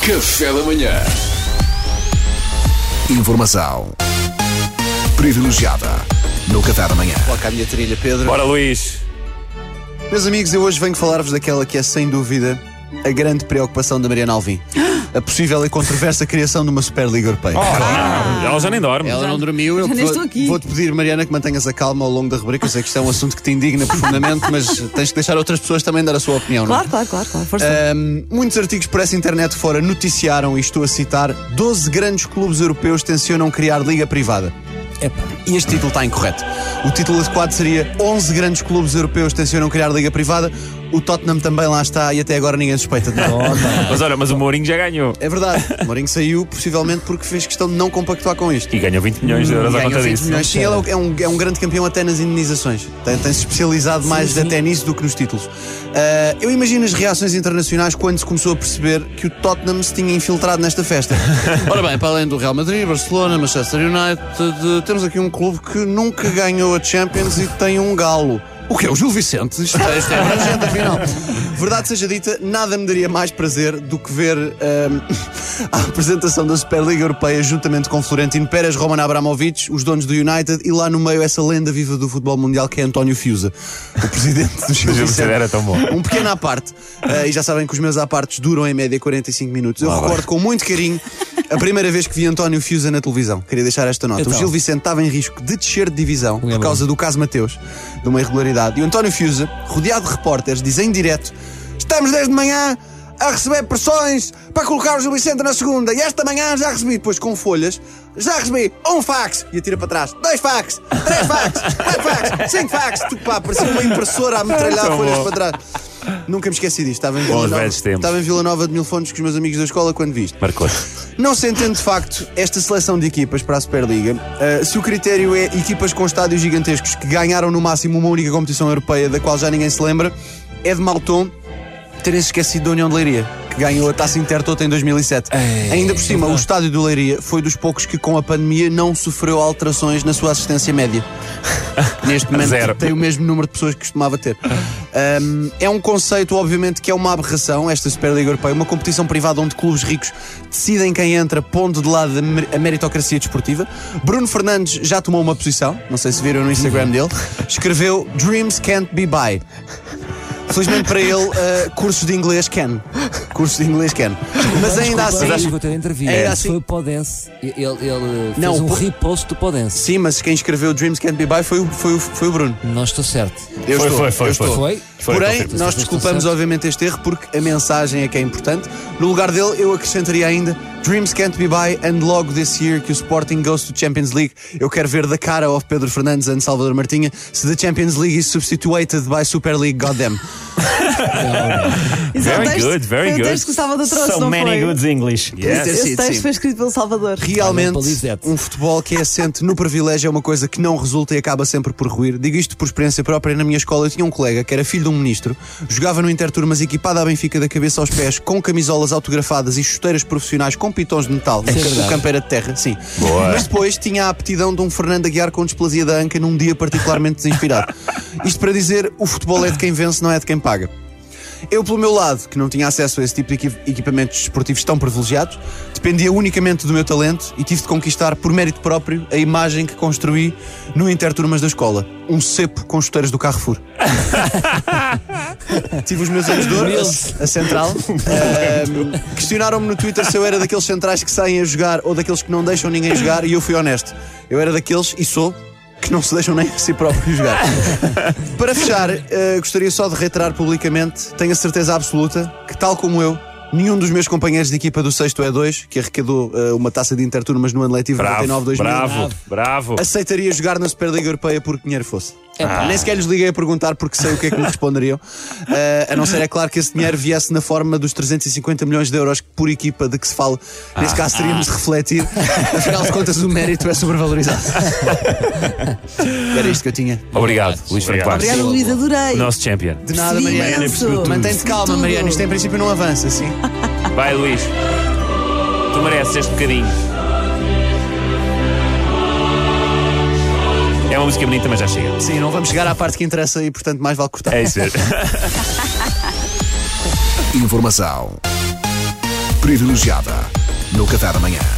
Café da manhã. Informação privilegiada no Café da Manhã. Coloca a minha trilha, Pedro. Bora, Luís. Meus amigos, eu hoje venho falar-vos daquela que é, sem dúvida, a grande preocupação da Mariana Alvim. A possível e controversa criação de uma Superliga Europeia. Ah, ela já nem dorme. Ela não dormiu. Eu já nem vou- estou aqui. Vou-te pedir, Mariana, que mantenhas a calma ao longo da rubrica. Eu sei que isto é um assunto que te indigna profundamente, mas tens que deixar outras pessoas também dar a sua opinião, não é? Claro, claro, claro, claro. Força. Ahm, muitos artigos por essa internet fora noticiaram, e estou a citar, 12 grandes clubes europeus tencionam criar liga privada. E este título está incorreto. O título adequado seria 11 grandes clubes europeus tencionam criar liga privada. O Tottenham também lá está e até agora ninguém suspeita de nada. Mas olha, mas o Mourinho já ganhou. É verdade. Mourinho saiu, possivelmente porque fez questão de não compactuar com isto. E ganhou 20 milhões de euros à conta 20 disso. milhões. Sim, ele é um- é um, grande campeão até nas indenizações. Tem- Tem-se especializado mais até nisso do que nos títulos. Ah, eu imagino as reações internacionais quando se começou a perceber que o Tottenham se tinha infiltrado nesta festa. Ora bem, para além do Real Madrid, Barcelona, Manchester United, temos aqui um clube que nunca ganhou a Champions e tem um galo. O que é o Gil Vicente? Isto é, isto é abrangente, afinal. Verdade seja dita, nada me daria mais prazer do que ver ahm, a apresentação da Superliga Europeia juntamente com Florentino Pérez, Roman Abramovich, os donos do United e lá no meio essa lenda viva do futebol mundial que é António Fiusa, o presidente do Gil Vicente. Era tão bom. Um pequeno à parte. Ah, e já sabem que os meus à partes duram em média 45 minutos. Eu recordo com muito carinho a primeira vez que vi António Fiusa na televisão. Queria deixar esta nota. O Gil Vicente estava em risco de descer de divisão por causa do caso Mateus, de uma irregularidade. E o António Fiusa, rodeado de repórteres, diz em direto: Estamos desde manhã a receber pressões para colocar o Gil Vicente na segunda. E esta manhã já recebi, depois com folhas, já recebi um fax. E atira para trás: dois fax, três fax, quatro fax, cinco fax. Tu, pá, parecia uma impressora a metralhar Tão folhas bom. para trás. Nunca me esqueci disto. Estava em Vila, Bons Nova, velhos tempos. estava em Vila Nova de Mil Fontes com os meus amigos da escola quando vi isto. Marcou. Não se entende de facto esta seleção de equipas para a Superliga. Uh, se o critério é equipas com estádios gigantescos que ganharam no máximo uma única competição europeia da qual já ninguém se lembra, é de mau tom terem esquecido da União de Leiria, que ganhou a taça Intertoto em 2007. Ainda por cima, o estádio do Leiria foi dos poucos que com a pandemia não sofreu alterações na sua assistência média. Neste momento Zero. tem o mesmo número de pessoas que costumava ter. Um, é um conceito, obviamente, que é uma aberração, esta Superliga Europeia, uma competição privada onde clubes ricos decidem quem entra, pondo de lado a mer- a meritocracia desportiva. Bruno Fernandes já tomou uma posição, não sei se viram no Instagram dele, escreveu Dreams can't be buy. Felizmente para ele, uh, cursos de inglês can. Cursos de inglês can. Mas ainda assim. Mas vou ter entrevista. Ainda Esse assim- Foi o Podense. Ele, ele Não, fez um o- repost do Podense. Sim, mas quem escreveu Dreams can't be buy foi, foi, foi o Bruno. Não estou certo. Eu Foi, estou, foi, foi, eu estou. Foi? Foi, Porém, nós desculpamos obviamente este erro porque a mensagem é que é importante. No lugar dele, eu acrescentaria ainda Dreams can't be buy and logo this year que o Sporting goes to Champions League. Eu quero ver da cara of Pedro Fernandes and Salvador Martinha se the Champions League is substituted by Super League, goddamn. Isso é o Very texto- good, very foi good. o texto que o Salvador trouxe, So não many foi? goods English. Yes. Esse texto sim. foi escrito pelo Salvador. Realmente, believe that. um futebol que é assente no privilégio é uma coisa que não resulta e acaba sempre por ruir. Digo isto por experiência própria. Na minha escola eu tinha um colega que era filho de um ministro, jogava no Interturmas equipado à Benfica da cabeça aos pés, com camisolas autografadas e chuteiras profissionais com pitons de metal. o campo era de terra, sim. Boa. Mas depois tinha a aptidão de um Fernando Aguiar com displasia da anca num dia particularmente desinspirado. Isto para dizer, o futebol é de quem vence, não é de quem paga. Eu, pelo meu lado, que não tinha acesso a esse tipo de equi- equipamentos esportivos tão privilegiados, dependia unicamente do meu talento e tive de conquistar, por mérito próprio, a imagem que construí no Interturmas da escola. Um cepo com chuteiras do Carrefour. tive os meus anos de ouro, a, a central. Questionaram-me no Twitter se eu era daqueles centrais que saem a jogar ou daqueles que não deixam ninguém jogar e eu fui honesto. Eu era daqueles, e sou, que não se deixam nem a si próprios jogar. Para fechar, eh, gostaria só de reiterar publicamente, tenho a certeza absoluta que, tal como eu, nenhum dos meus companheiros de equipa do 6 é 2, que arrecadou eh, uma taça de interturmas no ano letivo Bravo, 99-2000, bravo, bravo. aceitaria jogar na Superliga Europeia porque dinheiro fosse. Nem sequer lhes liguei a perguntar porque sei o que é que me responderiam. Eh, a não ser, é claro, que esse dinheiro viesse na forma dos 350 milhões de euros por equipa de que se fala. Nesse caso, teríamos de refletir. Afinal de contas, o mérito é sobrevalorizado. Era isto que eu tinha. Obrigado, Luís Franco Bastos. Obrigada, Luís, adorei. O nosso champion. De nada, Mariana. Mantém-te calma. Mariana. Isto em princípio não avança, sim. Vai, Luís. Tu mereces este bocadinho. Música bonita, mas já chega. Sim, não vamos chegar à parte que interessa e, portanto, mais vale cortar. É isso mesmo. Informação Privilegiada no Café da Manhã.